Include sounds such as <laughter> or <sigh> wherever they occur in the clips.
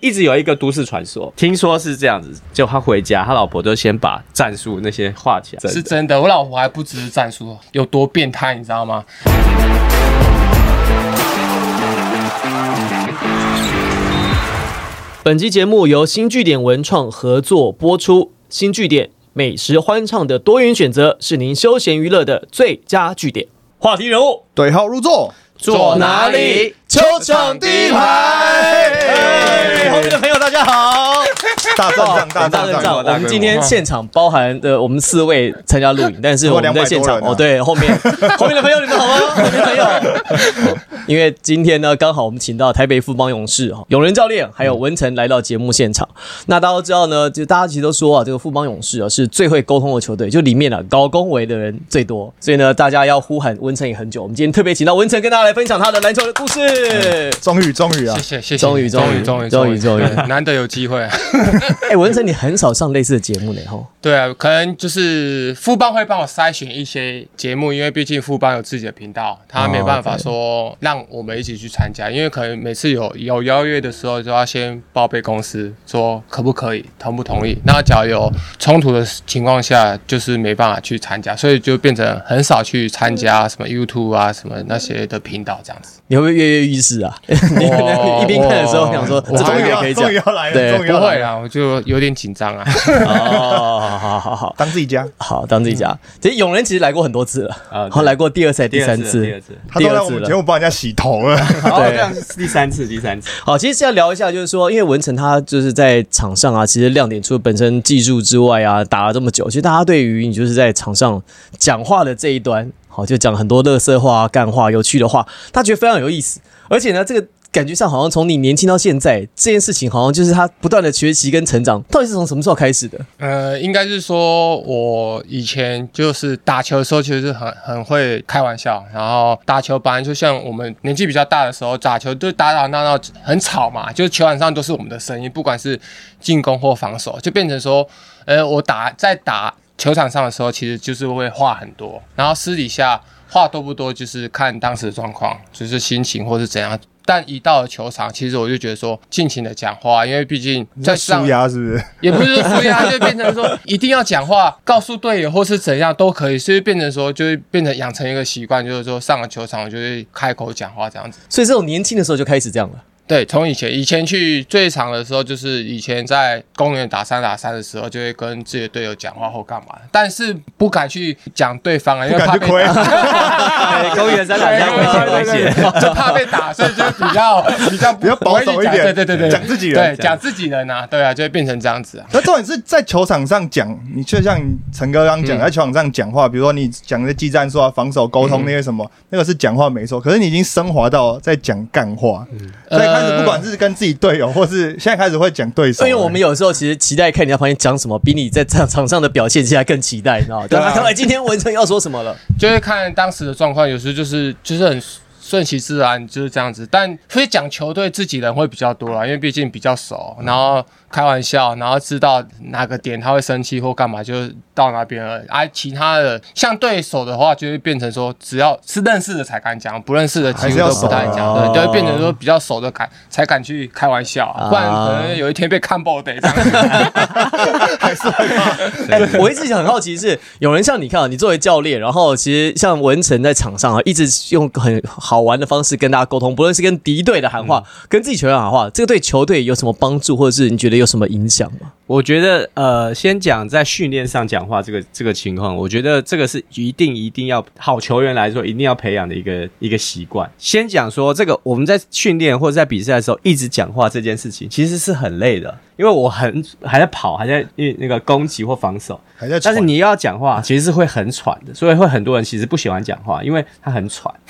一直有一个都市传说，听说是这样子，就他回家，他老婆就先把战术那些画起来，是真的。我老婆还不只是战术，有多变态，你知道吗？本期节目由新据点文创合作播出。新据点美食欢唱的多元选择，是您休闲娱乐的最佳据点。话题人物对号入座，坐哪里？球场第一排。后面的朋友大家好，<laughs> 大阵仗，大阵仗。我们今天现场包含的我们四位参加录影，但是我们在现场哦，对，后面 <laughs> 后面的朋友你们好吗？后面朋友，<laughs> 因为今天呢，刚好我们请到台北富邦勇士哈永仁教练还有文成来到节目现场。那大家都知道呢，就大家其实都说啊，这个富邦勇士啊是最会沟通的球队，就里面啊高恭维的人最多，所以呢，大家要呼喊文成也很久。我们今天特别请到文成跟大家来分享他的篮球的故事。终于，终于啊！谢谢，谢谢，终于，终于，终于，终于，终于，<laughs> 难得有机会。<laughs> 哎，文成，你很少上类似的节目呢，吼。对啊，可能就是富邦会帮我筛选一些节目，因为毕竟富邦有自己的频道，他没办法说让我们一起去参加，因为可能每次有有邀约的时候，就要先报备公司说可不可以，同不同意。那假如有冲突的情况下，就是没办法去参加，所以就变成很少去参加什么 YouTube 啊什么那些的频道这样子。你会不会跃跃欲试啊？<laughs> 你一边看的时候想说，这终于可以讲，终于要来了，对，终于要来了。不会啊，我就有点紧张啊。哦，好好好 <laughs> 好，当自己家，好当自己家。其实永仁其实来过很多次了，啊，然后来过第二次、第三次、第二次，他都来我们节目帮人家洗头了。<laughs> 对，这样是第三次，第三次。好，其实是要聊一下，就是说，因为文成他就是在场上啊，其实亮点除了本身技术之外啊，打了这么久，其实大家对于你就是在场上讲话的这一端，好，就讲很多乐色话、干话、有趣的话，他觉得非常有意思。而且呢，这个感觉上好像从你年轻到现在，这件事情好像就是他不断的学习跟成长，到底是从什么时候开始的？呃，应该是说我以前就是打球的时候，其实是很很会开玩笑，然后打球本来就像我们年纪比较大的时候打球，就打打闹闹很吵嘛，就是球场上都是我们的声音，不管是进攻或防守，就变成说，呃，我打在打球场上的时候，其实就是会话很多，然后私底下话多不多，就是看当时的状况，就是心情或是怎样。但一到了球场，其实我就觉得说尽情的讲话，因为毕竟在上压是不是？<laughs> 也不是输压，就变成说一定要讲话，告诉队友或是怎样都可以，所以变成说就会变成养成一个习惯，就是说上了球场我就会开口讲话这样子。所以这种年轻的时候就开始这样了。对，从以前以前去最长的时候，就是以前在公园打三打三的时候，就会跟自己的队友讲话或干嘛，但是不敢去讲对方啊，因为怕被打。公园三打三危险危险，就怕被打，所以就比较 <laughs> 比较比较保守一点。对对对对，讲自己人，对讲自己人啊，对啊，就会变成这样子啊。那重点是在球场上讲，你就像陈哥刚讲，在球场上讲话，比如说你讲的技战术啊、防守沟通那些什么，那个是讲话没错。可是你已经升华到在讲干话，在。开始不管是跟自己队友，或是现在开始会讲对手，因为我们有时候其实期待看你在旁边讲什么，比你在场场上的表现现在更期待，你知道吗？对啊，今天文成要说什么了，就是看当时的状况，有时候就是就是很。顺其自然就是这样子，但会讲球队自己人会比较多啦，因为毕竟比较熟，然后开玩笑，然后知道哪个点他会生气或干嘛，就到那边了。而其他的像对手的话，就会变成说，只要是认识的才敢讲，不认识的几乎都不太讲，对，就会变成说比较熟的敢才敢去开玩笑，不然可能有一天被看爆的这样。<laughs> 还是会怕。我一直很好奇是，有人像你看，你作为教练，然后其实像文成在场上啊，一直用很好。好玩的方式跟大家沟通，不论是跟敌对的喊话，跟自己球员喊话，这个对球队有什么帮助，或者是你觉得有什么影响吗？我觉得，呃，先讲在训练上讲话这个这个情况，我觉得这个是一定一定要好球员来说一定要培养的一个一个习惯。先讲说这个，我们在训练或者在比赛的时候一直讲话这件事情，其实是很累的，因为我很还在跑，还在那个攻击或防守，还在。但是你要讲话，其实是会很喘的，所以会很多人其实不喜欢讲话，因为他很喘。<laughs>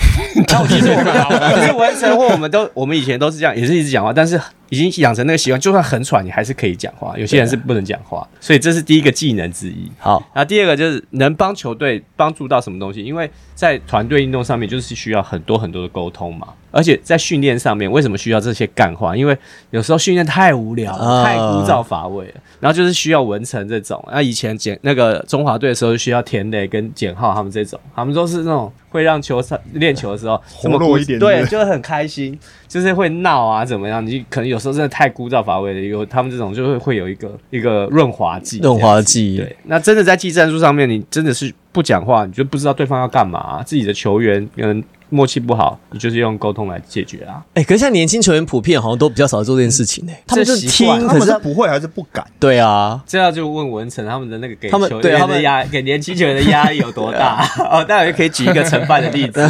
其实我们，其实完成或我们都，我们以前都是这样，也是一直讲话，但是已经养成那个习惯，就算很喘，你还是可以讲话。有些人是不能讲话，所以这是第一个技能之一。好，然后第二个就是能帮球队帮助到什么东西？因为在团队运动上面，就是需要很多很多的沟通嘛。而且在训练上面，为什么需要这些干话？因为有时候训练太无聊了，太枯燥乏味了。然后就是需要文成这种。那以前简那个中华队的时候，需要田磊跟简浩他们这种，他们都是那种会让球场练球的时候活络一点，对，就是很开心，就是会闹啊怎么样？你可能有时候真的太枯燥乏味了，一个他们这种就会会有一个一个润滑剂，润滑剂。对，那真的在技战术上面，你真的是不讲话，你就不知道对方要干嘛，自己的球员跟。默契不好，你就是用沟通来解决啊。哎，可是像年轻球员普遍好像都比较少做这件事情呢。他们是听，可是不会还是不敢？对啊，这样就问文成他们的那个给球员的压，给年轻球员的压力有多大？<laughs> 哦，大家也可以举一个承办的例子。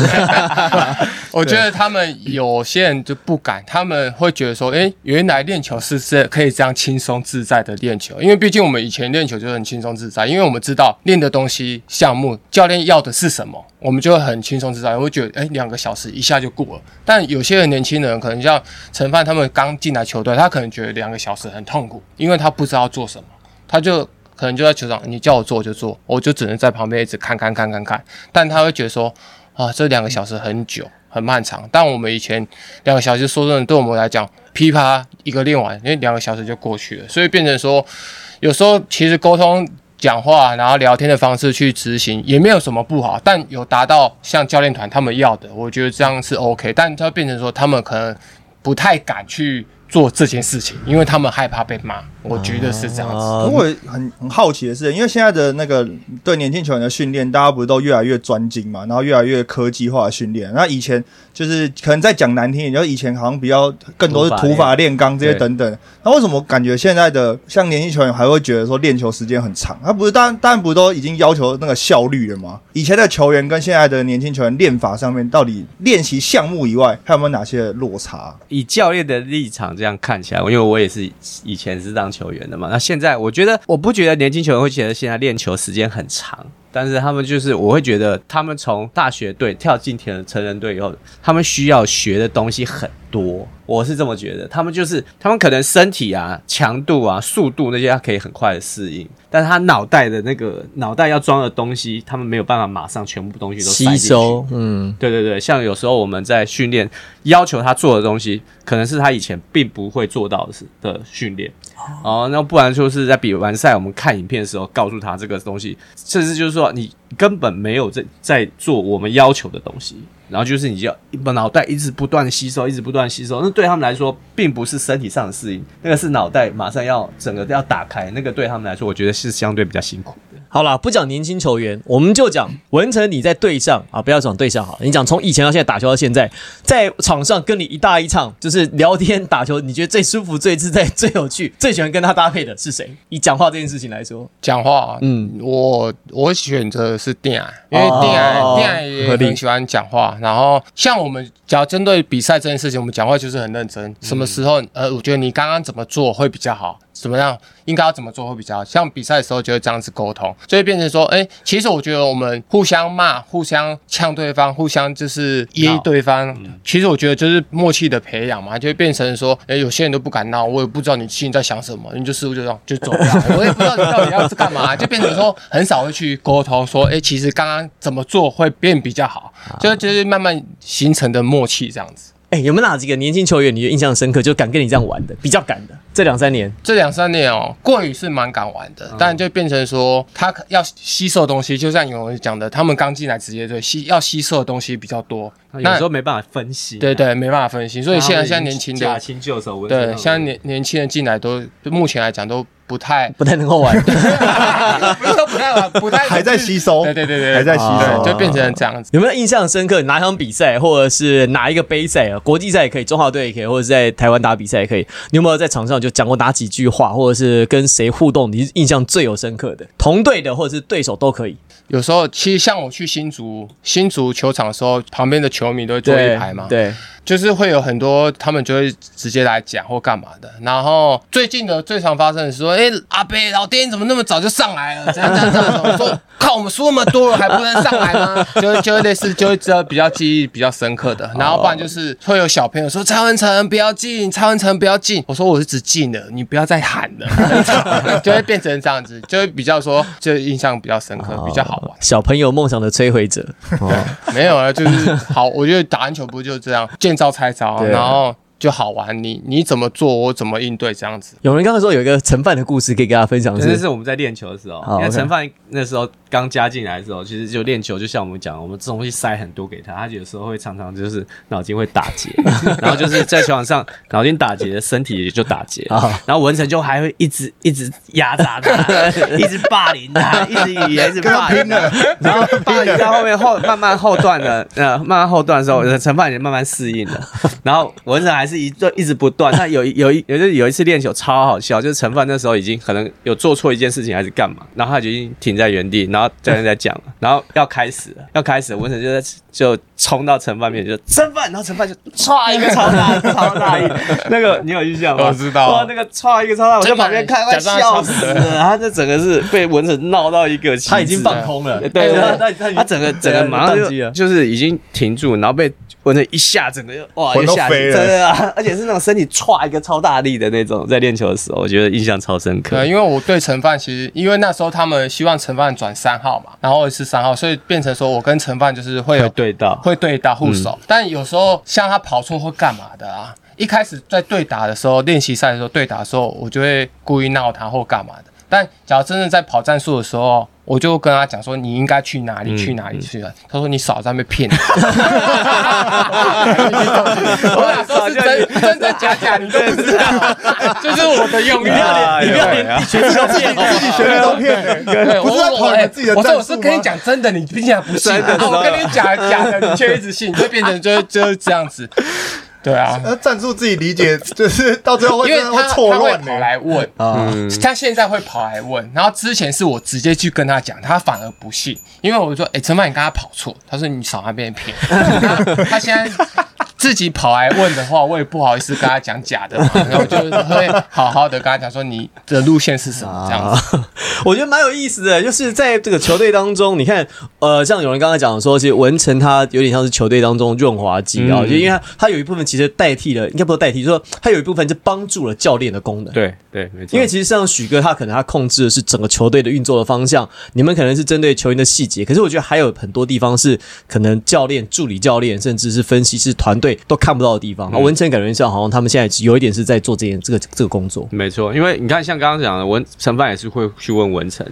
我觉得他们有些人就不敢，他们会觉得说，哎，原来练球是这可以这样轻松自在的练球，因为毕竟我们以前练球就很轻松自在，因为我们知道练的东西项目教练要的是什么。我们就会很轻松自在，会觉得哎，两个小时一下就过了。但有些人年轻人可能像陈范他们刚进来球队，他可能觉得两个小时很痛苦，因为他不知道做什么，他就可能就在球场，你叫我做就做，我就只能在旁边一直看看看看看。但他会觉得说啊，这两个小时很久很漫长。但我们以前两个小时说真的，对我们来讲噼啪一个练完，因为两个小时就过去了，所以变成说有时候其实沟通。讲话，然后聊天的方式去执行，也没有什么不好，但有达到像教练团他们要的，我觉得这样是 OK。但它变成说，他们可能不太敢去。做这件事情，因为他们害怕被骂，我觉得是这样子。不过很很好奇的是，因为现在的那个对年轻球员的训练，大家不是都越来越专精嘛，然后越来越科技化的训练。那以前就是可能在讲难听点，就以前好像比较更多是土法炼钢这些等等。那为什么感觉现在的像年轻球员还会觉得说练球时间很长？他不是当然当然不都已经要求那个效率了吗？以前的球员跟现在的年轻球员练法上面，到底练习项目以外，还有没有哪些落差？以教练的立场。这样看起来，因为我也是以前是当球员的嘛，那现在我觉得，我不觉得年轻球员会觉得现在练球时间很长。但是他们就是，我会觉得他们从大学队跳进田成人队以后，他们需要学的东西很多。我是这么觉得，他们就是他们可能身体啊、强度啊、速度那些，他可以很快的适应，但是他脑袋的那个脑袋要装的东西，他们没有办法马上全部东西都吸收。嗯，对对对，像有时候我们在训练要求他做的东西，可能是他以前并不会做到的训练。哦，那不然就是在比完赛，我们看影片的时候，告诉他这个东西，甚至就是说你根本没有在在做我们要求的东西。然后就是你就要把脑袋一直不断吸收，一直不断吸收。那对他们来说，并不是身体上的适应，那个是脑袋马上要整个要打开。那个对他们来说，我觉得是相对比较辛苦。好了，不讲年轻球员，我们就讲文成。你在队上啊，不要讲队上好，你讲从以前到现在打球到现在，在场上跟你一大一唱，就是聊天打球，你觉得最舒服、最自在、最有趣、最喜欢跟他搭配的是谁？<laughs> 以讲话这件事情来说，讲话，嗯，我我选择是电，因为电电也很喜欢讲话。然后像我们，只要针对比赛这件事情，我们讲话就是很认真。什么时候？呃，我觉得你刚刚怎么做会比较好？怎么样？应该要怎么做会比较好？像比赛的时候就会这样子沟通，就会变成说，哎，其实我觉得我们互相骂、互相呛对方、互相就是噎对方，其实我觉得就是默契的培养嘛，就会变成说，哎，有些人都不敢闹，我也不知道你心里在想什么，你就似乎就这样就走了，<laughs> 我也不知道你到底要是干嘛，就变成说很少会去沟通，说，哎，其实刚刚怎么做会变比较好，就就是慢慢形成的默契这样子。哎，有没有哪几个年轻球员你印象深刻，就敢跟你这样玩的，比较敢的？这两三年，这两三年哦，过宇是蛮敢玩的，但就变成说他要吸收东西，就像有人讲的，他们刚进来职业队吸要吸收的东西比较多，有时候没办法分析。对对，没办法分析，所以现在现在年轻的对，现在年年轻人进来都目前来讲都。不太不太能够玩，<laughs> <laughs> 不是说不太玩，不太还在吸收，对对对对，还在吸收，就变成这样子。有没有印象深刻？哪场比赛，或者是哪一个杯赛啊？国际赛也可以，中华队也可以，或者是在台湾打比赛也可以。你有没有在场上就讲过哪几句话，或者是跟谁互动？你印象最有深刻的，同队的或者是对手都可以。有时候其实像我去新竹新竹球场的时候，旁边的球迷都会坐一排嘛，对。就是会有很多，他们就会直接来讲或干嘛的。然后最近的最常发生的是说，哎，阿贝老爹你怎么那么早就上来了？这样这样这样说，靠，我们输那么多了还不能上来吗？<laughs> 就就类似就会知道比较记忆比较深刻的。然后不然就是会有小朋友说蔡文成不要进，蔡文成不要进。我说我是只进的，你不要再喊了，<laughs> 就会变成这样子，就会比较说就印象比较深刻，比较好玩。小朋友梦想的摧毁者，<laughs> 没有啊，就是好，我觉得打篮球不就这样见。招拆招，然后。就好玩，你你怎么做，我怎么应对，这样子。有人刚刚说有一个陈饭的故事可以跟大家分享，这是我们在练球的时候，因为盛饭那时候刚加进来的时候，其实就练球，就像我们讲，我们这东西塞很多给他，他有时候会常常就是脑筋会打结，<laughs> 然后就是在球场上脑筋打结，身体也就打结，然后文成就还会一直一直压榨他，一直霸凌他，一直语言是霸凌的，然后霸凌到后面后慢慢后段的呃慢慢后段的时候，陈范也慢慢适应了，然后文成还。是一就一直不断，他有有一有就有一次练球超好笑，就是陈范那时候已经可能有做错一件事情还是干嘛，然后他就已经停在原地，然后教练在讲，然后要开始了，要开始了，文成就在就冲到陈范面前就陈范，然后陈范就唰一个超大超大一，那个你有印象吗？我知道，哇，那个唰一个超大，我在旁边看，快笑死了，他这整个是被文成闹到一个，他已经放空了，对，他他他整个整个马上就就是已经停住，然后被。我那一下，整个哇，一下真的啊，而且是那种身体歘一个超大力的那种，在练球的时候，我觉得印象超深刻。对，因为我对陈范其实，因为那时候他们希望陈范转三号嘛，然后是三号，所以变成说我跟陈范就是会有对到，会对到护手。但有时候像他跑错或干嘛的啊，一开始在对打的时候，练习赛的时候对打的时候，我就会故意闹他或干嘛的。但假如真正在跑战术的时候，我就跟他讲说，你应该去哪里去哪里去了。他说你少在那边骗。<laughs> 我俩说是真真真假假，你都不知道。这是我的用意，你不要连全部都骗，自己全部都骗。我说我自己的，我说我是跟你讲真的，你并且不信。我跟你讲假的，你却一直信，就变成就就是这样子。对啊，那战术自己理解，就是到最后会 <laughs> 会错乱跑来问。啊，他现在会跑来问，然后之前是我直接去跟他讲，他反而不信，因为我说，哎，陈曼你刚刚跑错，他说你少那边骗，他现在。自己跑来问的话，我也不好意思跟他讲假的，<laughs> 然后就会好好的跟他讲说你的路线是什么这样子。<laughs> 我觉得蛮有意思的，就是在这个球队当中，你看，呃，像有人刚才讲说，其实文成他有点像是球队当中润滑剂啊，就因为他他有一部分其实代替了，应该不是代替，就说他有一部分是帮助了教练的功能。对对，没错。因为其实像许哥，他可能他控制的是整个球队的运作的方向，你们可能是针对球员的细节，可是我觉得还有很多地方是可能教练、助理教练，甚至是分析师团队。都看不到的地方，文成感觉像好像他们现在有一点是在做这件这个这个工作。没错，因为你看，像刚刚讲的文陈范也是会去问文成，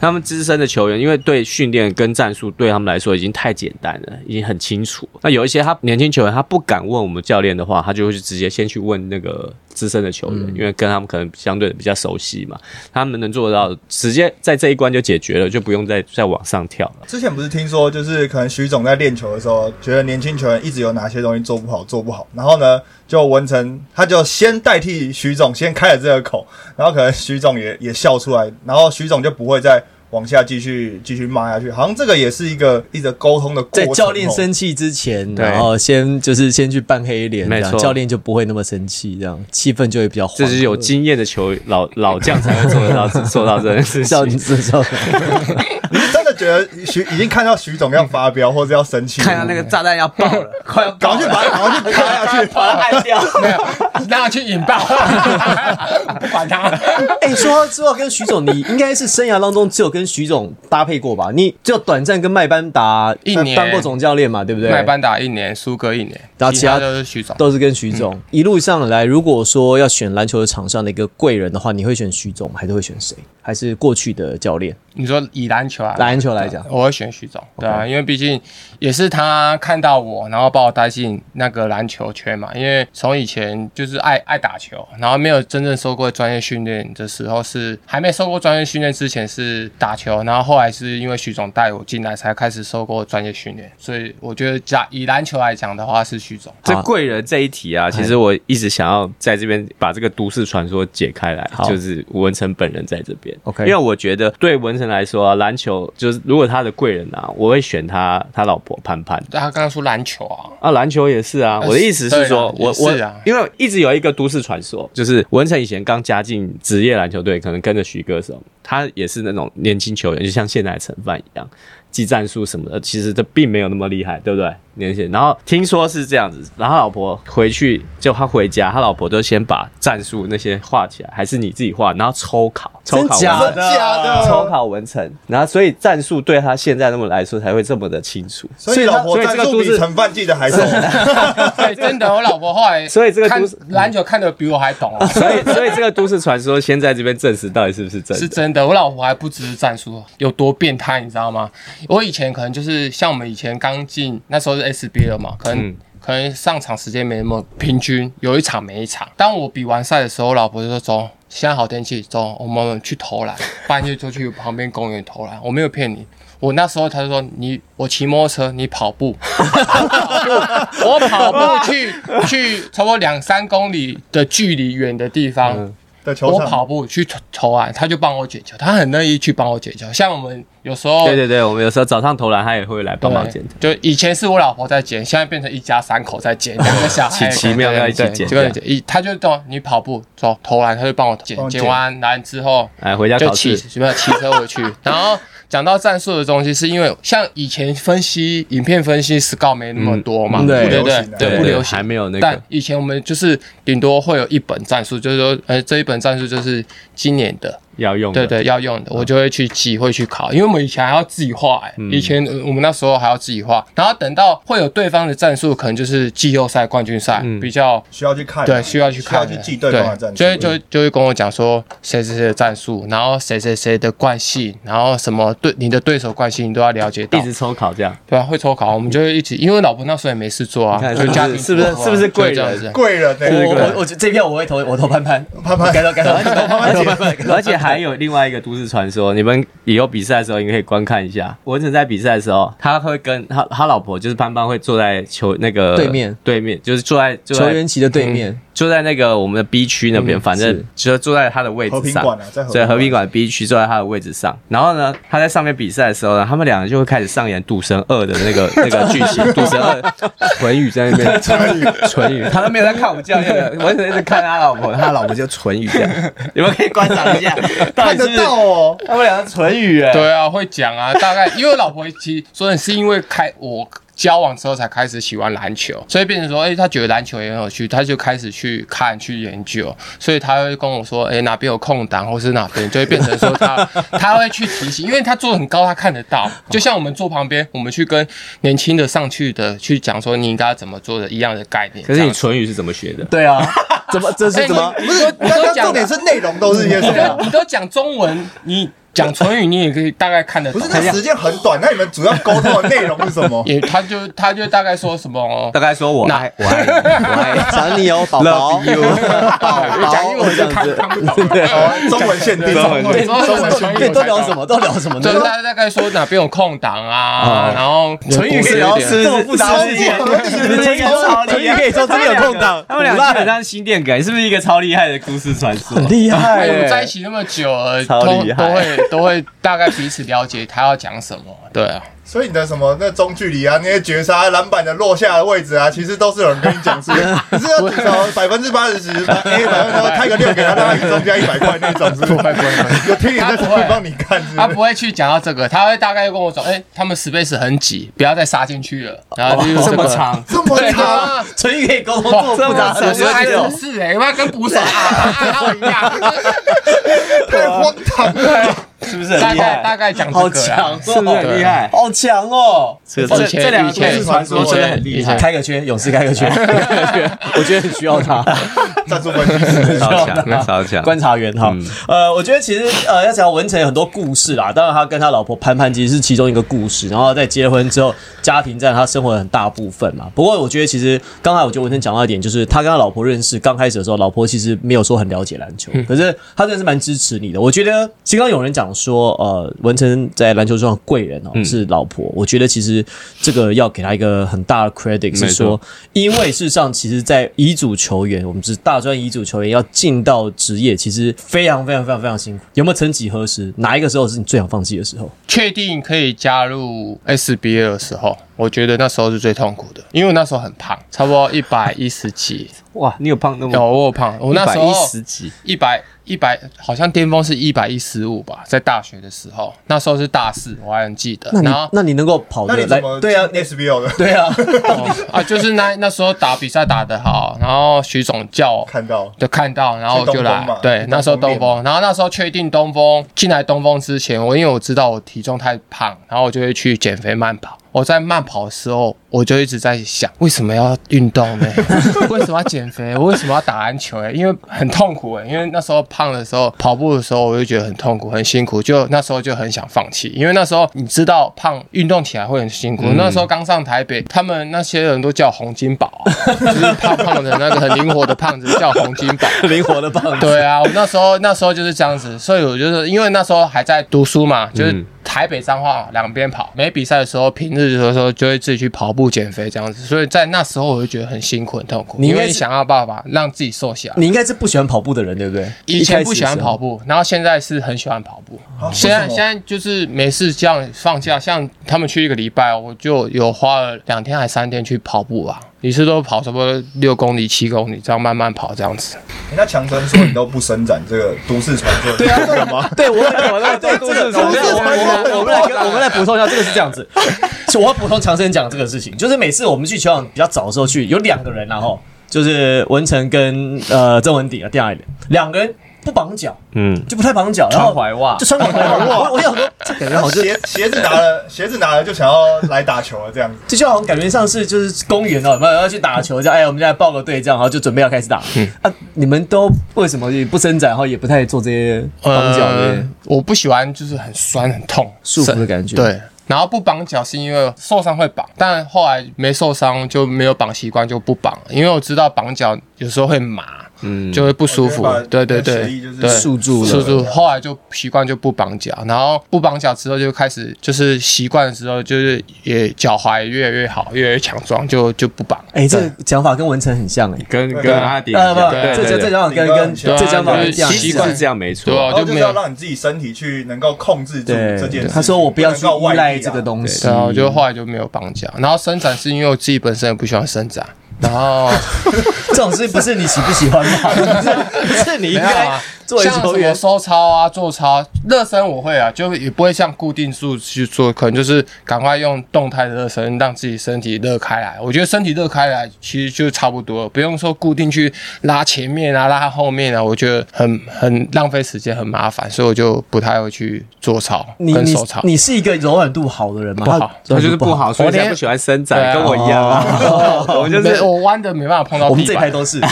他们资深的球员，因为对训练跟战术对他们来说已经太简单了，已经很清楚。那有一些他年轻球员，他不敢问我们教练的话，他就会直接先去问那个。资深的球员，因为跟他们可能相对的比较熟悉嘛，他们能做到直接在这一关就解决了，就不用再再往上跳了。之前不是听说，就是可能徐总在练球的时候，觉得年轻球员一直有哪些东西做不好，做不好，然后呢，就文成他就先代替徐总先开了这个口，然后可能徐总也也笑出来，然后徐总就不会再。往下继续继续骂下去，好像这个也是一个一直沟通的过程。在教练生气之前，然后先就是先去扮黑脸，没错，教练就不会那么生气，这样气氛就会比较。这是有经验的球老老将才能做得到 <laughs> 做到这件事情。你觉得徐已经看到徐总要发飙或者要生气，看到那个炸弹要爆了，快要赶快去把赶快去拍下去，把它按掉，没有让他去引爆，不管他。哎，说实话，跟徐总，你应该是生涯当中只有跟跟徐总搭配过吧？你就短暂跟麦班达一年当过总教练嘛，对不对？麦班达一年，苏哥一年，然后其他都是徐总，都是跟徐总一路上来。如果说要选篮球的场上的一个贵人的话，你会选徐总，还是会选谁？还是过去的教练？你说以篮球啊，篮球来讲，我会选徐总，对啊，因为毕竟也是他看到我，然后把我带进那个篮球圈嘛。因为从以前就是爱爱打球，然后没有真正受过专业训练的时候，是还没受过专业训练之前是打球，然后后来是因为徐总带我进来才开始受过专业训练。所以我觉得，假以篮球来讲的话，是徐总。这贵人这一题啊，其实我一直想要在这边把这个都市传说解开来，就是吴文成本人在这边。OK，因为我觉得对文。来说啊，篮球就是如果他的贵人啊，我会选他他老婆潘潘。他刚刚说篮球啊，啊篮球也是啊。我的意思是说，我我因为一直有一个都市传说，就是文成以前刚加进职业篮球队，可能跟着徐歌时候，他也是那种年轻球员，就像现在的陈范一样。技战术什么的，其实这并没有那么厉害，对不对？年轻，然后听说是这样子，然后他老婆回去就他回家，他老婆就先把战术那些画起来，还是你自己画，然后抽考，抽考假完真假的抽考文成，然后所以战术对他现在那么来说才会这么的清楚。所以老婆战术比陈范记得还熟。<laughs> 对，真的，我老婆后来所以这个看都市篮球看得比我还懂啊。<laughs> 所以，<laughs> 所以这个都市传说先在这边证实到底是不是真的？是真的，我老婆还不只是战术有多变态，你知道吗？我以前可能就是像我们以前刚进那时候是 SBL 嘛，可能、嗯可能上场时间没那么平均，有一场没一场。当我比完赛的时候，我老婆就说：“走，现在好天气，走，我们去投篮，<laughs> 半夜就去旁边公园投篮。”我没有骗你。我那时候他就说你我骑摩托车，你跑步，<laughs> 我跑步去去差不多两三公里的距离远的地方，嗯我的球场，跑步去投投篮，他就帮我解球，他很乐意去帮我解球。像我们有时候对对对，我们有时候早上投篮，他也会来帮忙剪。就以前是我老婆在捡，现在变成一家三口在捡，<laughs> 两个小孩奇奇妙妙一起捡这个一他就懂你跑步走投篮，他就帮我捡捡捡完篮之后哎，回家就骑，什么骑车回去。<laughs> 然后讲到战术的东西，是因为像以前分析影片分析 scout 没那么多嘛，嗯对对对，不流行还。没有那个但。以前我们就是顶多会有一本战术，就是说，呃，这一本战术就是今年的，要用的。对对，要用的，我就会去记，会去考，因为我们以前还要自己画、欸，嗯。以前呃我们那时候还要自己画，然后等到会有对方的战术，可能就是季后赛、冠军赛、嗯。比较。需要去看啊，对，需要去看的，需要去记对方的战术。就会就会就会跟我讲说谁谁谁的战术，然后谁谁谁的惯性，然后什么对你的对手惯性你都要了解到。一，直抽考这样，对啊，会抽考，我们就会一起，因为老婆那时候也没事做啊，你看就家庭是不是是不是贵人？贵人？我我我这票我会投，我投潘潘，潘潘。该投该投，<laughs> 你投潘潘，<laughs> 而且还有另外一个都市传说，你们以后比赛的时候，你可以观看一下。文成在比赛的时候，他会跟他他老婆就是潘潘会坐在球那个对面。对面，就是坐在坐在球员席的对面，就在那个我们的 B 区那边，嗯反正是。就坐在他的位置上。和平馆啊，在在和平馆。馆 B 区坐在他的位置上，然后呢，他在上面比赛的时候呢，他们两个就会开始上演《赌神二》的那个 <laughs> 那个剧情，<laughs>《赌神二》唇语在那边，<laughs> 唇语。唇语，他都没有在看我们教练的，完全一直看他老婆，他老婆就唇语这样，你们可以观赏一下，到看得底是不是？到哦，他们两个唇语哎，对啊，会讲啊，大概因为我老婆其实说你是因为开我交往之后才开始喜欢篮球，所以变成说，哎、他觉得篮球也很有趣，他就开始去看去研究，所以他会跟我说，哎、哪边有空档，或是哪边，就会变成说他 <laughs> 他会去提醒，因为他坐得很高，他看得到，就像我们坐旁边，我们去跟年轻的上去的去讲说你应该怎么做的一样的概念。可是你唇语是怎么学的？对啊，怎么这是怎么？哎你你刚刚都 <laughs> 讲重点是内容都是一些什你都么？你都讲中文，你讲唇语，你也可以大概看得懂。不是，那时间很短，那你们主要沟通的内容是什么？<laughs> 也他就他就大概说什么哦大概说我爱我爱你我爱你。<laughs> 想你哦，宝宝，<laughs> 讲英宝这样文就看子，看不懂。哦中文限定，中文对中文限定，都聊什么？都聊什么？对，呢？大大概说哪边有空档啊，然后唇语可以聊是这么复杂的事情唇语可以说这边有空档，他们俩基本上心电感，是不是一个超厉害的都市传说？很厉害我们在一。起那么久了，超厉害都会大概彼此了解他要讲什么。对啊，所以你的什么那中距离啊，那些绝杀篮板的落下的位置啊，其实都是有人跟你讲是不是，<laughs> 你是要至少百分之八十十 A <laughs> 百分之开个六给他，让他一中加一百块那种，是不是？有天眼在旁边帮你看，是他不会去讲到这个，他会大概跟我说，哎，他们 space 很挤，不要再杀进去了。然后就用这这个。么长，这么长，啊，唇语可以沟通这么复杂的有时候还事情真是哎，要跟捕手啊 <laughs> 一样，太荒唐了。是不是很大厉害？概大概讲这好个啦强哦，是不是很厉害？好强哦！这这两个都是传说真的很厉害，开个圈，勇士开个圈，<laughs> 我觉得很需要他。观察员哈嗯，呃，我觉得其实呃要讲文成有很多故事啦，当然他跟他老婆潘潘其实是其中一个故事，然后在结婚之后，家庭占他生活的很大部分嘛。不过我觉得其实刚才我觉得文成讲到一点，就是他跟他老婆认识刚开始的时候，老婆其实没有说很了解篮球，可是他真的是蛮支持你的。我觉得其实刚刚有人讲说，呃，文成在篮球中的贵人哦、嗯。是老婆，我觉得其实这个要给他一个很大的 credit，是说，因为事实上其实，在乙组球员，我们是大专乙组球员要进到职业，其实非常非常非常非常辛苦。有没有曾几何时，哪一个时候是你最想放弃的时候？确定可以加入 SBA 的时候，我觉得那时候是最痛苦的，因为我那时候很胖，差不多一百一十几，<laughs> 哇，你有胖那么有我有胖，我那时候一十几，一百一百，好像巅峰是一百一十五吧，在大学的时候，那时候是大四，我还很记得。那然后那你能够跑的来那你怎么？对啊，，SBO 的对啊，<laughs> 哦啊，就是那那时候打比赛打得好，然后徐总叫我看到就看到，然后就来。对那时候东风，然后那时候确定东风进来东风之前，我因为我知道我体重太胖，然后我就会去减肥慢跑。我在慢跑的时候，我就一直在想，为什么要运动呢？<laughs> 为什么要减肥？我为什么要打篮球？哎，因为很痛苦哎，因为那时候胖的时候，跑步的时候，我就觉得很痛苦、很辛苦，就那时候就很想放弃。因为那时候你知道胖运动起来会很辛苦。那时候刚上台北，他们那些人都叫洪金宝、啊，就是胖胖的那个很灵活的胖子叫洪金宝。<laughs> 灵活的胖子。对啊，我那时候那时候就是这样子，所以我就是因为那时候还在读书嘛，就是台北彰化两边跑，没比赛的时候，平日的时候就会自己去跑步减肥这样子，所以在那时候我就觉得很辛苦很痛苦，你应该是因为想要办法让自己瘦下来。你应该是不喜欢跑步的人，对不对？以前不喜欢跑步，然后现在是很喜欢跑步。啊现在现在就是没事这样放假，像他们去一个礼拜，我就有花了两天还三天去跑步吧，一次都跑差不多六公里、七公里，这样慢慢跑这样子。人家强生说你都不伸展这个都市传说，对啊，什么？对，我我对这个，我们我们我们来跟我们来补充一下，这个是这样子。是我要补充强生讲这个事情，就是每次我们去球场比较早的时候去，有两个人然后就是文成跟呃郑文鼎啊，第二两个人不绑脚，嗯，就不太绑脚，然后穿踝袜就，穿踝袜。<laughs> 我我想说，这感觉好像鞋鞋子拿了，鞋子拿了就想要来打球了，这样子。这就好像感觉上是就是公园哦，有没有要去打球这样？哎，我们现在报个队这样，然后就准备要开始打。啊，你们都为什么也不伸展，然后也不太做这些绑脚的呃我不喜欢就是很酸很痛束缚的感觉？，对。然后不绑脚是因为受伤会绑，但后来没受伤就没有绑习惯就不绑了，因为我知道绑脚有时候会麻，嗯，就会不舒服。对对对。对，束住了。束住。后来就习惯就不绑脚，然后不绑脚之后就开始就是习惯的时候就是也脚踝越来越好，越来越强壮，就就不绑。哎，这个讲法跟文成很像哎。跟跟阿迪呃，不，对这这这讲法跟跟这讲法习惯是这样没错。然后就是就没有。要让你自己身体去能够控制住对这件事。他说我不要去依赖这个东西。然后就后来就没有绑脚，然后伸展是因为我自己本身也不喜欢伸展，然后 <laughs> 这种事不是你喜不喜欢吗？<laughs> 不是你应该作为像什么球员，收操啊、做操、热身我会啊，就也不会像固定数去做，可能就是赶快用动态的热身，让自己身体热开来。我觉得身体热开来其实就差不多了，不用说固定去拉前面啊、拉后面啊，我觉得很很浪费时间、很麻烦，所以我就不太会去做操跟手操。你是一个柔软度好的人吗？不好他他就是不好，所以我连才不喜欢伸展，跟我一样啊。我就是我弯的没办法碰到我们这地板，一排都是，对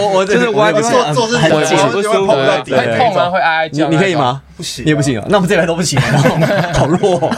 我我我就是弯我做做事很近情我就会碰到底会痛吗，会哀哀你叫。你可以？吗？不行，你也不。行啊，那我们这一排都不行，<laughs> 好弱哦。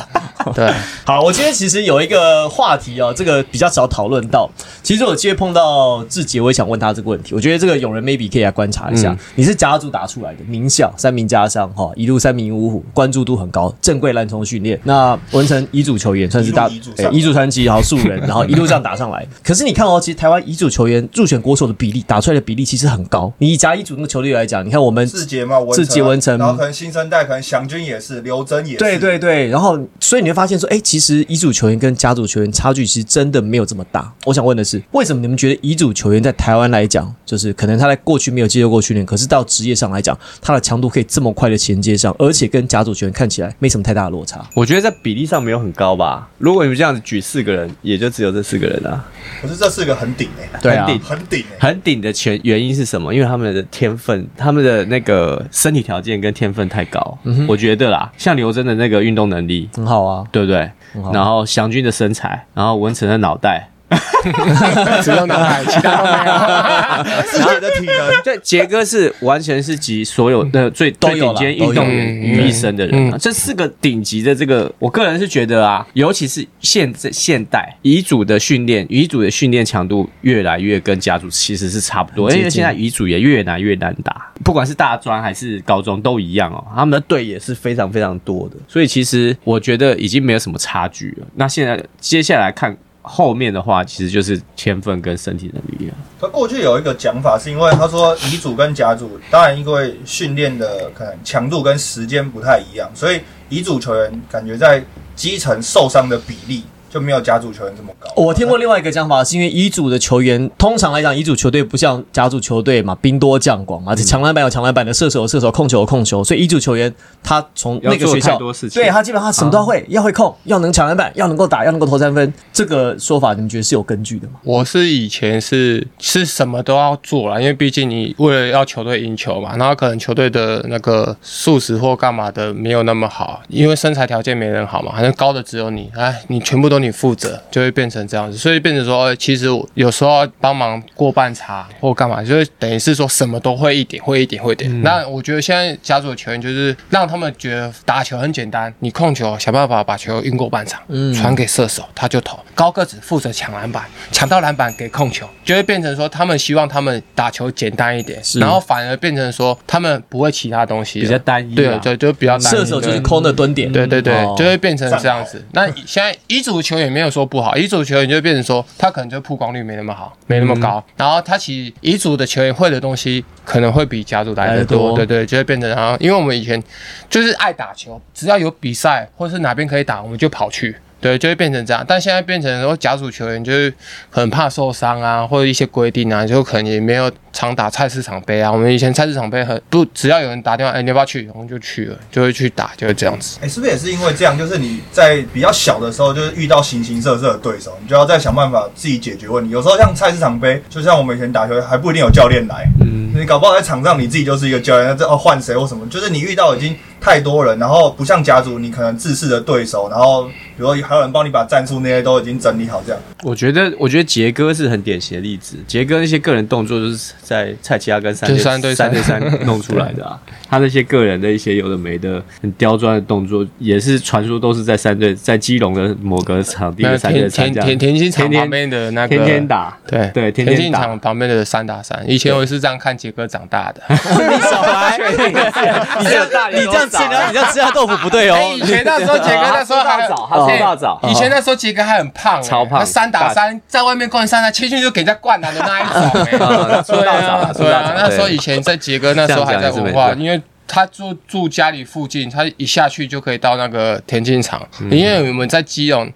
对，<laughs> 好，我今天其实有一个话题哦，这个比较少讨论到。其实我今天碰到志杰，我也想问他这个问题。我觉得这个永人 maybe 可以来观察一下。嗯你是甲组打出来的，名校三名加上哈，一路三名五虎，关注度很高，正规蓝虫训练。那文成乙组球员算是大一路乙组上乙组传奇，然后素人，<laughs> 然后一路这样打上来。可是你看哦，其实台湾乙组球员入选国手的比例，打出来的比例其实很高。你以甲乙组那个球队来讲，你看我们志杰嘛，文成志杰文成然后可能新生代，可能祥军也是，刘真也是。对对对，然后所以你会发现说，哎，其实乙组球员跟甲组球员差距其实真的没有这么大。我想问的是，为什么你们觉得乙组球员在台湾来讲，就是可能他在过去没有接受过训练，可是到职业上来讲，他的强度可以这么快的衔接上，而且跟甲组球员看起来没什么太大的落差。我觉得在比例上没有很高吧。如果你们这样子举四个人，也就只有这四个人啊。可是这四个很顶哎，对啊很顶很顶哎。很顶的全原因是什么？因为他们的天分，他们的那个身体条件跟天分太高。我觉得啦，像刘真的那个运动能力，很好啊，对不对？好然后祥军的身材，然后文成的脑袋，<laughs> 只有脑袋，其他都没有。志杰的体能，对，杰哥是完全是集所有的最最都有啦顶尖运动员于一身的人啊。嗯。这四个顶级的这个，我个人是觉得啊，尤其是现在现代遗嘱的训练，遗嘱的训练强度越来越跟家族其实是差不多，因为现在遗嘱也越来越难打，不管是大专还是高中都一样哦，他们的队也是非常非常多的，所以其实我觉得已经没有什么差距了。那现在接下来看。后面的话，其实就是天分跟身体能力了。他过去有一个讲法，是因为他说乙组跟甲组，当然因为训练的可能强度跟时间不太一样，所以乙组球员感觉在基层受伤的比例就没有甲组球员这么高。我听过另外一个讲法，是因为乙组的球员通常来讲，乙组球队不像甲组球队嘛，兵多将广嘛，抢篮板有抢篮板的，射手有射手，控球有控球，所以乙组球员他从那个学校，对他基本上什么都会，要会控，要能抢篮板，要能够打，要能够投三分。这个说法你们觉得是有根据的吗？我是以前是是什么都要做了，因为毕竟你为了要球队赢球嘛，然后可能球队的那个素食或干嘛的没有那么好，因为身材条件没人好嘛，反正高的只有你，哎，你全部都你负责，就会变成这样子，所以变成说，其实有时候帮忙过半场或干嘛，就是等于是说什么都会一点，会一点，会一点。那我觉得现在甲组的球员就是让他们觉得打球很简单，你控球想办法把球运过半场，嗯。传给射手他就投，高个子负责抢篮板，抢到篮板给控球，就会变成说他们希望他们打球简单一点，然后反而变成说他们不会其他东西，比较单一，对，就就比较射手就是空的蹲点，对对对，就会变成这样子。那现在乙组球员没有说不好，乙组球员就会变成说他可能就曝光率没那么好，没那么高，然后他其实乙组的球员会的东西可能会比甲组来的多，对对，就会变成然后因为我们以前就是爱打球，只要有比赛或者是哪边可以打，我们就跑去。对，就会变成这样，但现在变成说甲组球员就是很怕受伤啊，或者一些规定啊，就可能也没有常打菜市场杯啊。我们以前菜市场杯很不，只要有人打电话，哎，你要不要去，我们就去了，就会去打，就是这样子。哎，是不是也是因为这样？就是你在比较小的时候，就是遇到形形色色的对手，你就要再想办法自己解决问题。有时候像菜市场杯，就像我们以前打球，还不一定有教练来，嗯，你搞不好在场上你自己就是一个教练，那这哦换谁或什么，就是你遇到已经。太多人，然后不像甲组，你可能自视的对手，然后比如说还有人帮你把战术那些都已经整理好，这样。我觉得，我觉得杰哥是很典型的例子。杰哥那些个人动作，就是在蔡奇亚跟三对三对三弄出来的啊。<laughs> 他那些个人的一些有的没的很刁钻的动作，也是传说都是在三队，在基隆的某个场地的三对三田田田径场旁边的那个天天打，对对，田径场旁边的三打三。以前我是这样看杰哥长大的。<laughs> 你少来，你这样你这样。你这样吃他豆腐不对哦。以前那时候杰哥那时候还早，还大早。以前那时候杰哥还很胖，超胖。三打三，在外面灌三打，切进就给人家灌篮的那一种。<laughs> 对啊，对啊。那时候以前在杰哥那时候还在文化，因为他住住家里附近，他一下去就可以到那个田径场。因为我们在基隆，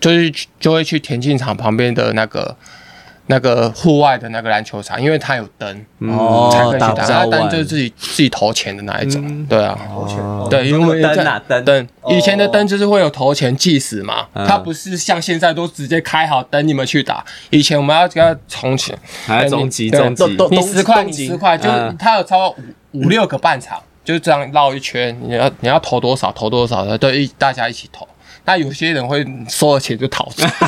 就是就会去田径场旁边的那个。那个户外的那个篮球场，因为它有灯，哦，才可以去打。那灯就是自己自己投钱的那一种，对啊，投钱。对，因为灯啊灯。灯，以前的灯就是会有投钱计时嘛，它不是像现在都直接开好等你们去打。以前我们要给他充钱，还要中级中级，你十块你十块，就它有超过五五六个半场，就是这样绕一圈，你要你要投多少投多少的，都一大家一起投。那有些人会收了钱就逃走，<laughs>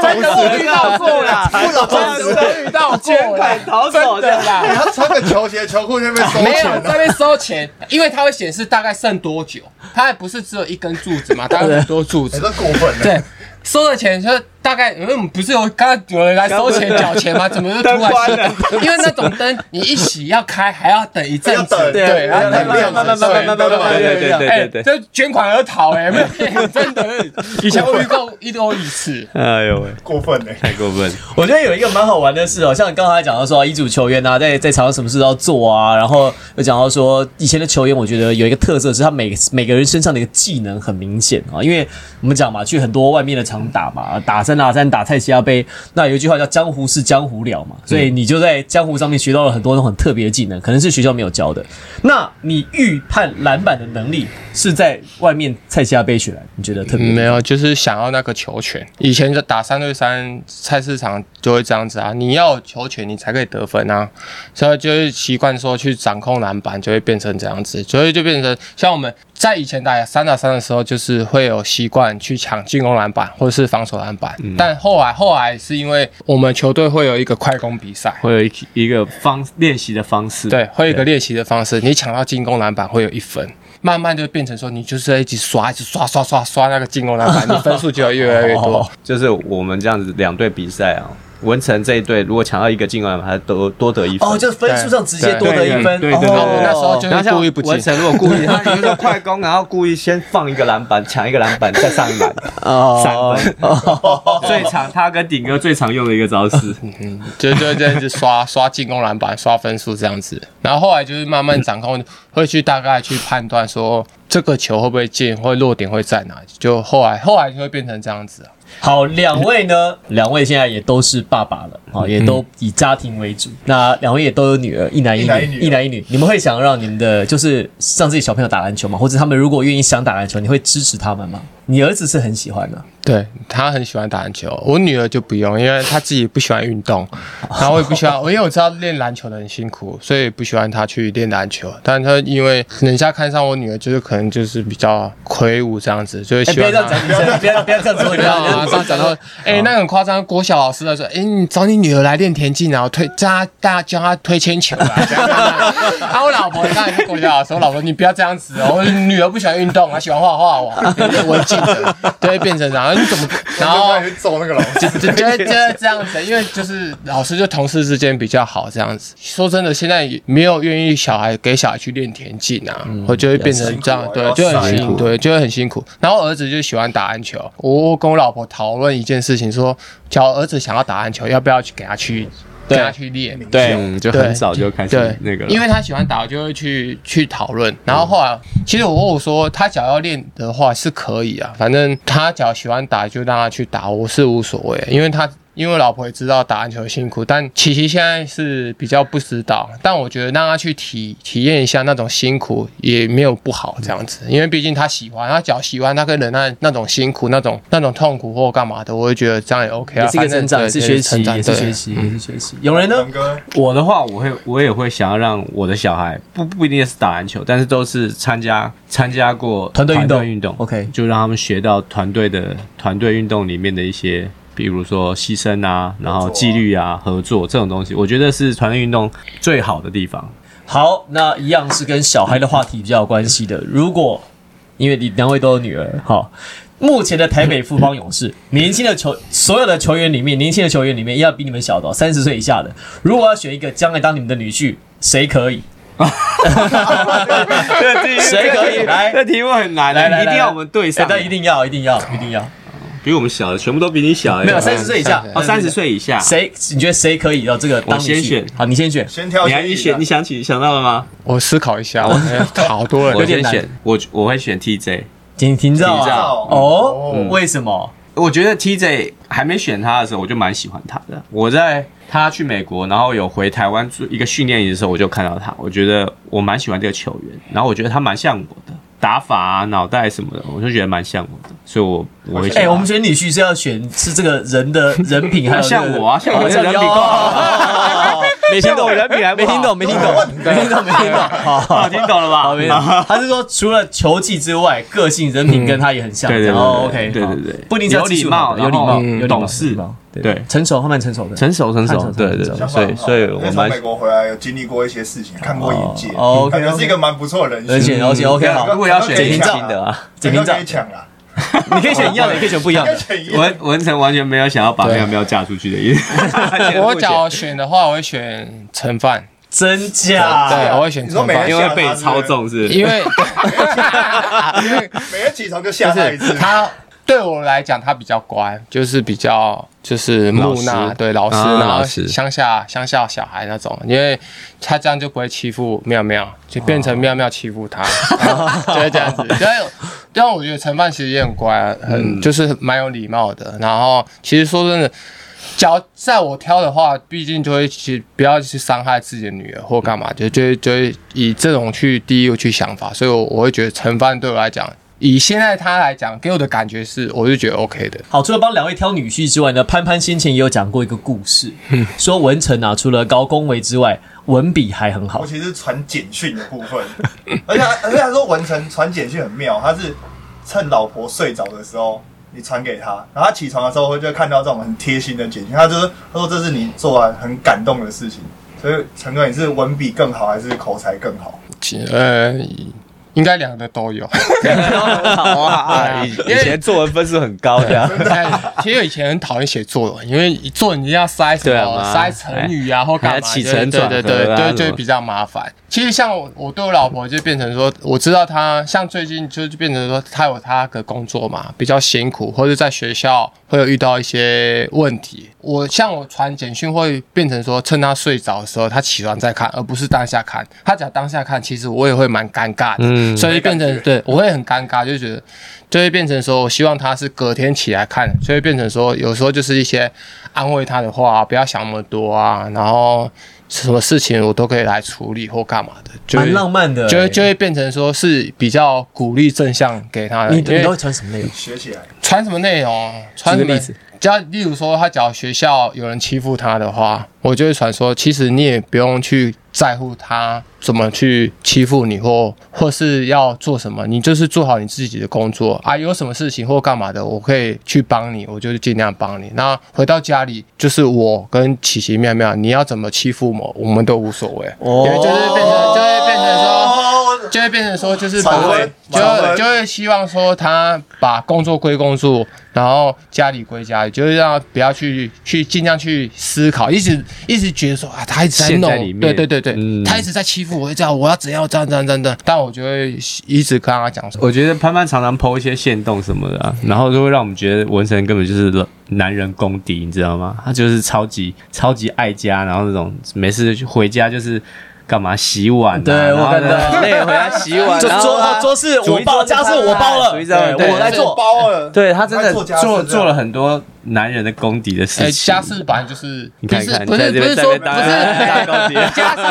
真的遇到过啦，真的遇到捐款逃走的啦。他穿个球鞋球裤那边收钱，没有那边收钱，因为他会显示大概剩多久，他还不是只有一根柱子嘛，大概很多柱子，这过分了。对。收了钱就大概嗯，不是有刚刚有人来收钱缴钱吗？怎么又突然关了？因为那种灯你一洗要开，还要等一阵子，对，要等亮，慢慢慢慢慢慢慢慢慢慢，对对，这捐款而逃哎，真的，以前我遇过一多一次，哎呦喂，过分哎，太过分。我觉得有一个蛮好玩的事哦，像你刚才讲到说一组球员啊，在在场上什么事都要做啊，然后又讲到说以前的球员，我觉得有一个特色是他每每个人身上的一个技能很明显啊，因为我们讲嘛，去很多外面的场打嘛，打。三打三打蔡奇亚杯，那有一句话叫“江湖是江湖了”嘛，所以你就在江湖上面学到了很多种很特别的技能，可能是学校没有教的。那你预判篮板的能力是在外面蔡奇亚杯学来，你觉得特别？没有，就是想要那个球权。以前就打三对三菜市场就会这样子啊，你要球权你才可以得分啊，所以就会习惯说去掌控篮板，就会变成这样子，所以就变成像我们。在以前打三打三的时候，就是会有习惯去抢进攻篮板或者是防守篮板，但后来后来是因为我们球队会有一个快攻比赛，会有一一个方练习的方式，对，会有一个练习的方式，你抢到进攻篮板会有一分，慢慢就变成说你就是一直刷，一直刷刷刷刷那个进攻篮板，你分数就要越来越多。<laughs> 就是我们这样子两队比赛啊。文成这一队如果抢到一个进攻篮板，他多多得一分。哦，就是分数上直接多得一分。对对对，那时候就是故意不进。文成如果故意，他 <laughs> 比如说快攻，然后故意先放一个篮板，抢一个篮板，再上一篮，三分。最常他跟顶哥最常用的一个招式，<laughs> 就就这样子刷刷进攻篮板，刷分数这样子。然后后来就是慢慢掌控，会去大概去判断说这个球会不会进，会落点会在哪。就后来后来就会变成这样子啊。好，两位呢？两位现在也都是爸爸了，啊，也都以家庭为主。那两位也都有女儿，一男一女，一男一女。你们会想让你们的就是让自己小朋友打篮球吗？或者他们如果愿意想打篮球，你会支持他们吗？你儿子是很喜欢的。对他很喜欢打篮球，我女儿就不用，因为她自己不喜欢运动，然后我也不喜欢，因为我知道练篮球的很辛苦，所以不喜欢她去练篮球。但她因为人家看上我女儿，就是可能就是比较魁梧这样子，就会喜欢。不要这样讲，不要不要这样说，不要马上讲到，哎，那很夸张。国小老师来说，哎，你找你女儿来练田径，然后推叫她大家教她推铅球啊。<laughs> 啊，我老婆刚才是国小老师，我老婆你不要这样子哦，我女儿不喜欢运动，她喜欢画画，我文静的，就会变成然后。你怎么？<laughs> 然后揍那个老师，就就就这样子，因为就是老师就同事之间比较好这样子。说真的，现在没有愿意小孩给小孩去练田径啊，我就会变成这样，对，就很辛苦，对，就会很辛苦。然后儿子就喜欢打篮球，我跟我老婆讨论一件事情，说，叫儿子想要打篮球，要不要去给他去？让他去练，对，就很早就开始那个，因为他喜欢打，就会去去讨论。然后后来，其实我问我说，他想要练的话是可以啊，反正他只要喜欢打，就让他去打，我是无所谓，因为他。因为老婆也知道打篮球辛苦，但琪琪现在是比较不知道。但我觉得让他去体体验一下那种辛苦也没有不好，这样子。因为毕竟他喜欢，他脚喜欢，他可以忍耐那种辛苦、那种那种痛苦或干嘛的，我会觉得这样也 OK 啊。是一个成长，是学习，也是学习，也是学习。有人呢？我的话，我会我也会想要让我的小孩不不一定是打篮球，但是都是参加参加过团队运动运动。OK，就让他们学到团队的团队运动里面的一些。比如说牺牲啊，然后纪律啊，合作这种东西，我觉得是团队运动最好的地方。好，那一样是跟小孩的话题比较有关系的。如果因为你两位都有女儿，好，目前的台北富邦勇士年轻的球，所有的球员里面，年轻的球员里面，要比你们小的，三十岁以下的，如果要选一个将来当你们的女婿，谁可以？<laughs> <laughs> 谁可以？来，这题目很难，来，一定要我们对上，但一定要，一定要，一定要。比我们小的全部都比你小，没有三十岁以下哦，三十岁以下，谁？你觉得谁可以？哦，这个我先选，好，你先选，先挑。你还你选，你想起想到了吗？我思考一下，好多人，我先选，我我会选 TJ，听听到哦？为什么？我觉得 TJ 还没选他的时候，我就蛮喜欢他的。我在他去美国，然后有回台湾做一个训练营的时候，我就看到他，我觉得我蛮喜欢这个球员，然后我觉得他蛮像我的。打法啊，脑袋什么的，我就觉得蛮像我的，所以我我会。哎，我们选女婿是要选是这个人的人品，还有 <laughs> 像我啊，像我这人品。<laughs> 没听懂，人品还没听懂，没听懂，没听懂，没听懂。好，听懂了吧？好，没懂。<laughs> 他是说除了球技之外，个性、人品跟他也很像。对对对，OK，对对对，不一定有礼貌，有礼貌，有懂事，对，成熟，慢慢成熟的，成熟，成熟，对对。所以，所以我从美国回来，有经历过一些事情，看过眼界感觉是一个蛮不错的人。而且，而且，OK，好。如果要选简平新的啊，简平可以抢了。<laughs> 你可以选一样的，也可以选不一样的。文文成完全没有想要把喵喵嫁出去的意思。<laughs> 我假如选的话，我会选陈范。真假？对，我会选陈范，因为被操纵是。因为 <laughs> 因为每天起床就吓他一次。他对我来讲，他比较乖，就是比较就是木讷，对老实，然后乡下乡下小孩那种，因为他这样就不会欺负妙妙，就变成妙妙欺负他，就是这样子。对。但我觉得陈范其实也很乖，很就是蛮有礼貌的。然后其实说真的，假在我挑的话，毕竟就会去不要去伤害自己的女儿或干嘛，就就就会以这种去第一个去想法。所以，我我会觉得陈范对我来讲，以现在他来讲给我的感觉是，我就觉得 OK 的。好，除了帮两位挑女婿之外呢，潘潘先前也有讲过一个故事，<laughs> 说文成啊，除了高恭维之外。文笔还很好，尤其是传简讯的部分，而且而且他说文成传简讯很妙，他是趁老婆睡着的时候你传给他，然后他起床的时候会就看到这种很贴心的简讯，他就是他说这是你做完很感动的事情，所以陈哥你是文笔更好还是口才更好？呃，应该两个都有。<laughs> 好啊，以以前作文分数很高的，其实以前很讨厌写作文，因为作文你要塞什么，塞成语啊或干嘛，起承转合，对对对，就比较麻烦。其实像我，我对我老婆就变成说，我知道她像最近就变成说，她有她的工作嘛，比较辛苦，或者在学校会有遇到一些问题。我像我传简讯会变成说，趁她睡着的时候，她起床再看，而不是当下看。她只要当下看，其实我也会蛮尴尬的，所以变成对我会很尴尬，就觉得就会变成说，我希望她是隔天起来看，所以变成说，有时候就是一些安慰她的话，不要想那么多啊，然后。什么事情我都可以来处理或干嘛的，蛮浪漫的，就会就会变成说是比较鼓励正向给他的。你你都会穿什么内容？学起来。穿什么内容？传个例子。假例如说，他假如学校有人欺负他的话，我就会传说，其实你也不用去在乎他怎么去欺负你，或或是要做什么，你就是做好你自己的工作啊。有什么事情或干嘛的，我可以去帮你，我就尽量帮你。那回到家里，就是我跟奇奇妙妙，你要怎么欺负我，我们都无所谓，因为就是变成就会变成说，就会变成说，就是不会，就就会希望说他把工作归工作。然后家里归家里，就是让不要去去尽量去思考，一直一直觉得说啊，他一直在弄，对对对对，他一直在欺负我，这样我要怎样这样这样这样。但我就会一直跟他讲说，我觉得潘潘常常剖一些线动什么的，然后就会让我们觉得文成根本就是男人公敌，你知道吗？他就是超级超级爱家，然后那种没事回家就是。干嘛洗碗？对我看到累回来洗碗，然后桌桌是我包，家事我包了，我来做包了。对他真的做做了很多男人的功底的事情。家事本来就是，你看看，不是不是说不是家事，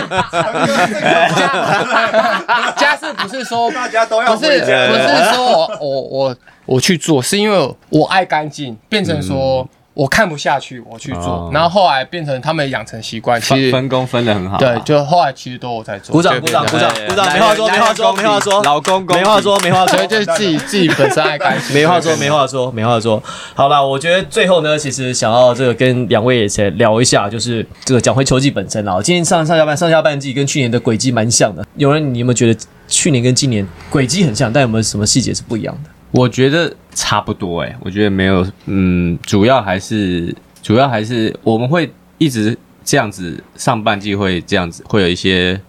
<laughs> 家事不是说大家都要，不是不是说我我我我去做，是因为我爱干净，变成说。我看不下去，我去做，然后后来变成他们养成习惯，其实分工分的很好。对，就后来其实都我在做。鼓掌，鼓掌，鼓掌，鼓掌。没话说，没话说，没话说。老公公，没话说，没话说。就是自己自己本身爱干净。没话说，没话说，没话说。好了，我觉得最后呢，其实想要这个跟两位也先聊一下，就是这个讲回球季本身啊。今年上上下半上下半季跟去年的轨迹蛮像的。有人你有没有觉得去年跟今年轨迹很像，但有没有什么细节是不一样的？我觉得差不多哎，我觉得没有，嗯，主要还是。主要还是我们会一直这样子，上半季会这样子，会有一些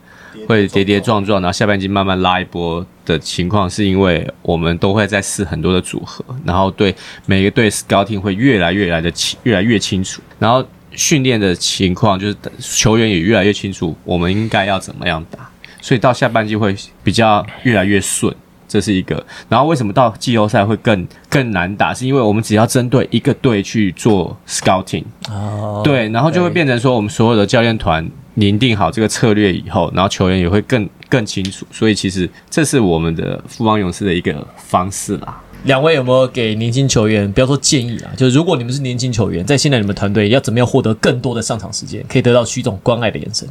会跌跌撞撞，然后下半季慢慢拉一波的情况，是因为我们都会在试很多的组合，然后对每个队 scouting 会越来越来的清，越来越清楚，然后训练的情况就是球员也越来越清楚我们应该要怎么样打，所以到下半季会比较越来越顺。这是一个，然后为什么到季后赛会更更难打？是因为我们只要针对一个队去做 scouting，哦，对，然后就会变成说，我们所有的教练团拟定好这个策略以后，然后球员也会更更清楚。所以其实这是我们的富邦勇士的一个方式啦。两位有没有给年轻球员，不要说建议啊，就是如果你们是年轻球员，在现在你们团队要怎么样获得更多的上场时间，可以得到徐总关爱的眼神？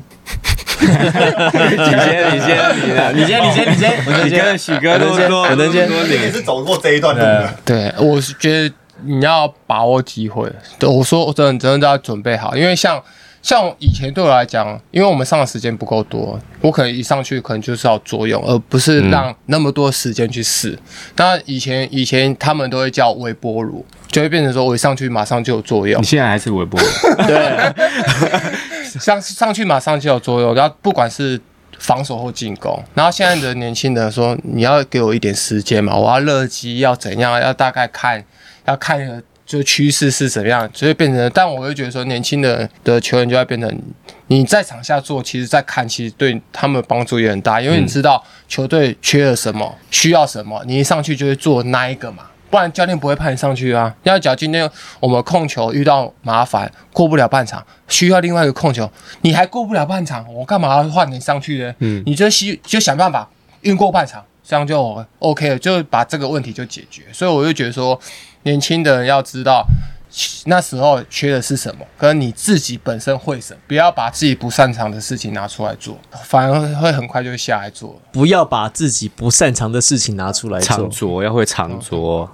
<laughs> 你先，你先，你先，你先，你先，你先，我跟许哥都说，我能先，你也是走过这一段路的。对，我是觉得你要把握机会。对，我说我真的真的要准备好，因为像像以前对我来讲，因为我们上的时间不够多，我可能一上去可能就是要作用，而不是让那么多时间去试。当然，以前以前他们都会叫微波炉，就会变成说我一上去马上就有作用。<laughs> 你现在还是微波炉？<laughs> 对。上上去马上就有作用，然后不管是防守或进攻，然后现在的年轻人说你要给我一点时间嘛，我要热机要怎样，要大概看要看就趋势是怎么样，所以变成。但我会觉得说年轻的的球员就要变成你在场下做，其实在看，其实对他们帮助也很大，因为你知道球队缺了什么，需要什么，你一上去就会做那一个嘛。不然教练不会派你上去啊！要讲今天我们控球遇到麻烦，过不了半场，需要另外一个控球，你还过不了半场，我干嘛要换你上去呢？嗯，你就需就想办法运过半场，这样就 OK 了，就把这个问题就解决。所以我就觉得说，年轻的人要知道。那时候缺的是什么？跟你自己本身会什么？不要把自己不擅长的事情拿出来做，反而会很快就下来做。不要把自己不擅长的事情拿出来做，长着要会长着。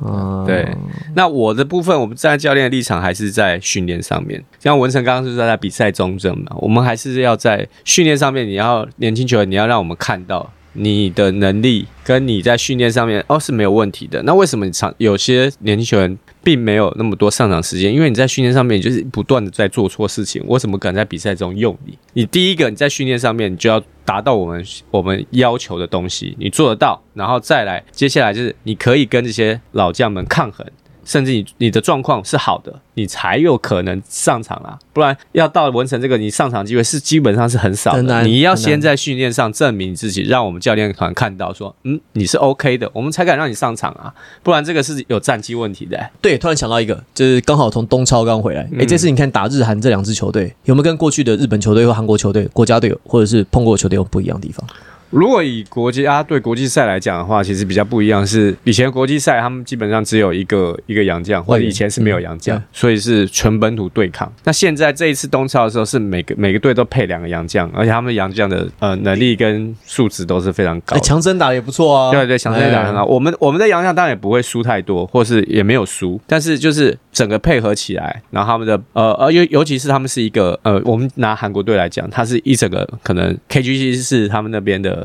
对，那我的部分，我们站在教练的立场，还是在训练上面。像文成刚刚是在在比赛中正嘛，我们还是要在训练上面，你要年轻球员，你要让我们看到你的能力跟你在训练上面哦是没有问题的。那为什么你场有些年轻球员并没有那么多上场时间？因为你在训练上面就是不断的在做错事情。我怎么敢在比赛中用你？你第一个你在训练上面你就要达到我们我们要求的东西，你做得到，然后再来接下来就是你可以跟这些老将们抗衡。甚至你你的状况是好的，你才有可能上场啊，不然要到文成这个，你上场机会是基本上是很少的。你要先在训练上证明自己，让我们教练团看到说，嗯，你是 OK 的，我们才敢让你上场啊，不然这个是有战绩问题的。对，突然想到一个，就是刚好从东超刚回来，哎，这次你看打日韩这两支球队，有没有跟过去的日本球队或韩国球队、国家队或者是碰过球队有不一样的地方？如果以国际啊对国际赛来讲的话，其实比较不一样。是以前国际赛他们基本上只有一个一个洋将，或者以前是没有洋将，所以是纯本土对抗。那现在这一次东超的时候，是每个每个队都配两个洋将，而且他们洋将的呃能力跟素质都是非常高。强森打也不错啊，对对，强森打很好。我们我们的洋将当然也不会输太多，或是也没有输，但是就是整个配合起来，然后他们的呃呃尤尤其是他们是一个呃，我们拿韩国队来讲，它是一整个可能 KGC 是他们那边的。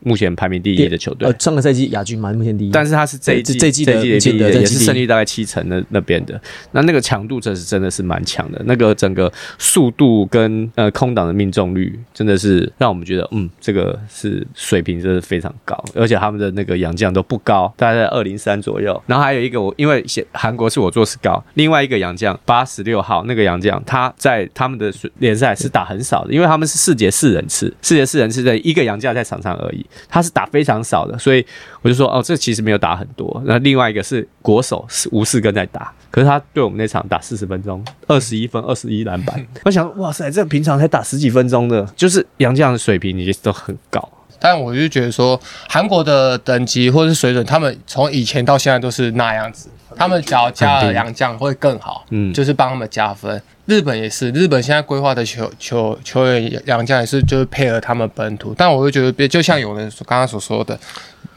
目前排名第一的球队，呃，上个赛季亚军嘛，目前第一。但是他是这一季这季的也是胜率大概七成的那边的，那那个强度真是真的是蛮强的，那个整个速度跟呃空档的命中率，真的是让我们觉得，嗯，这个是水平真的非常高，而且他们的那个洋将都不高，大概在二零三左右。然后还有一个我因为韩国是我做是高，另外一个洋将八十六号那个洋将，他在他们的联赛是打很少的，因为他们是四节四人次，四节四人次的一个洋将在场上而已。他是打非常少的，所以我就说哦，这其实没有打很多。那另外一个是国手是吴世根在打，可是他对我们那场打四十分钟，二十一分，二十一篮板。<laughs> 我想，哇塞，这平常才打十几分钟的，就是杨绛的水平，你都很高。但我就觉得说，韩国的等级或者是水准，他们从以前到现在都是那样子。他们只要加了洋将会更好，嗯，就是帮他们加分。日本也是，日本现在规划的球球球员洋将也是，就是配合他们本土。但我就觉得，就像有人刚刚所说的，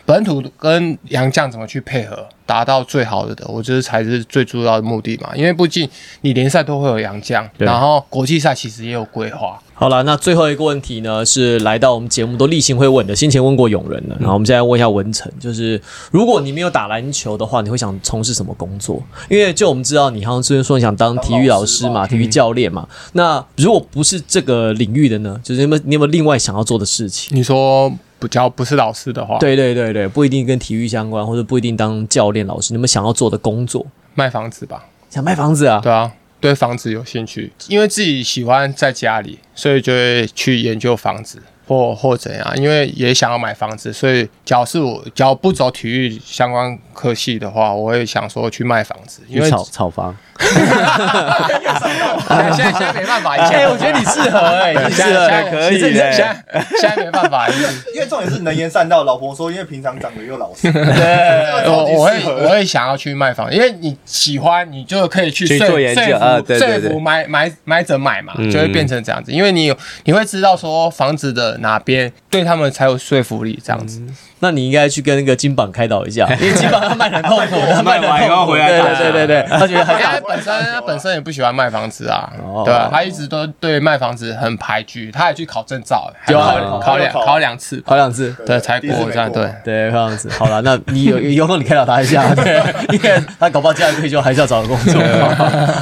本土跟洋将怎么去配合，达到最好的的，我觉得才是最主要的目的嘛。因为毕竟你联赛都会有洋将，然后国际赛其实也有规划。好了，那最后一个问题呢，是来到我们节目都例行会问的。先前问过永仁了，然后我们现在问一下文成，就是如果你没有打篮球的话，你会想从事什么工作？因为就我们知道，你好像之前说你想当体育老师嘛，体育教练嘛。那如果不是这个领域的呢？就是你有没有你有没有另外想要做的事情？你说不教不是老师的话，对对对对，不一定跟体育相关，或者不一定当教练老师。你们想要做的工作？卖房子吧？想卖房子啊？对啊。对房子有兴趣，因为自己喜欢在家里，所以就会去研究房子或或怎样。因为也想要买房子，所以假如是我假如不走体育相关科系的话，我会想说去卖房子，因为炒炒房。<laughs> 现在现在没办法，哎，我觉得你适合哎，你适合。可以，现在现在没办法，因为重点是能言善道。老婆说，因为平常长得又老实，<laughs> 对，<laughs> 我我会我会想要去卖房，因为你喜欢，你就可以去做研究啊，说服买买买者买嘛，就会变成这样子，因为你有你会知道说房子的哪边对他们才有说服力，这样子。那你应该去跟那个金榜开导一下，<laughs> 因为金榜他卖很痛苦，<laughs> 他卖完要回来，对对对对，他觉得很他本身他本身也不喜欢卖房子啊，对吧？他一直都对卖房子很排拒，他也去考证照，<laughs> 考考两考两次，考两次，对才过这样，对。对这样子。好了，那你有有空你开导他一下，对，因为他搞不好将来退休还是要找个工作。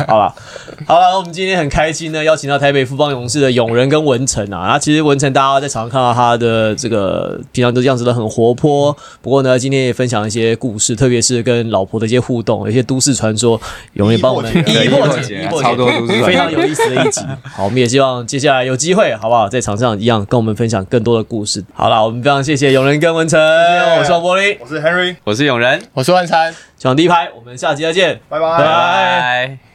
好了。好了，我们今天很开心呢，邀请到台北富邦勇士的永仁跟文成啊，那其实文成大家在场上看到他的这个平常都样子都很活泼。不过呢，今天也分享一些故事，特别是跟老婆的一些互动，有些都市传说，永远帮我们一破解，超多都市非常有意思的一集。好，我们也希望接下来有机会，好不好，在场上一样跟我们分享更多的故事。好了，我们非常谢谢永仁跟文成，我是王柏林，我是 Henry，我是永仁，我是万山，抢第一排，我们下期再见，拜。拜拜。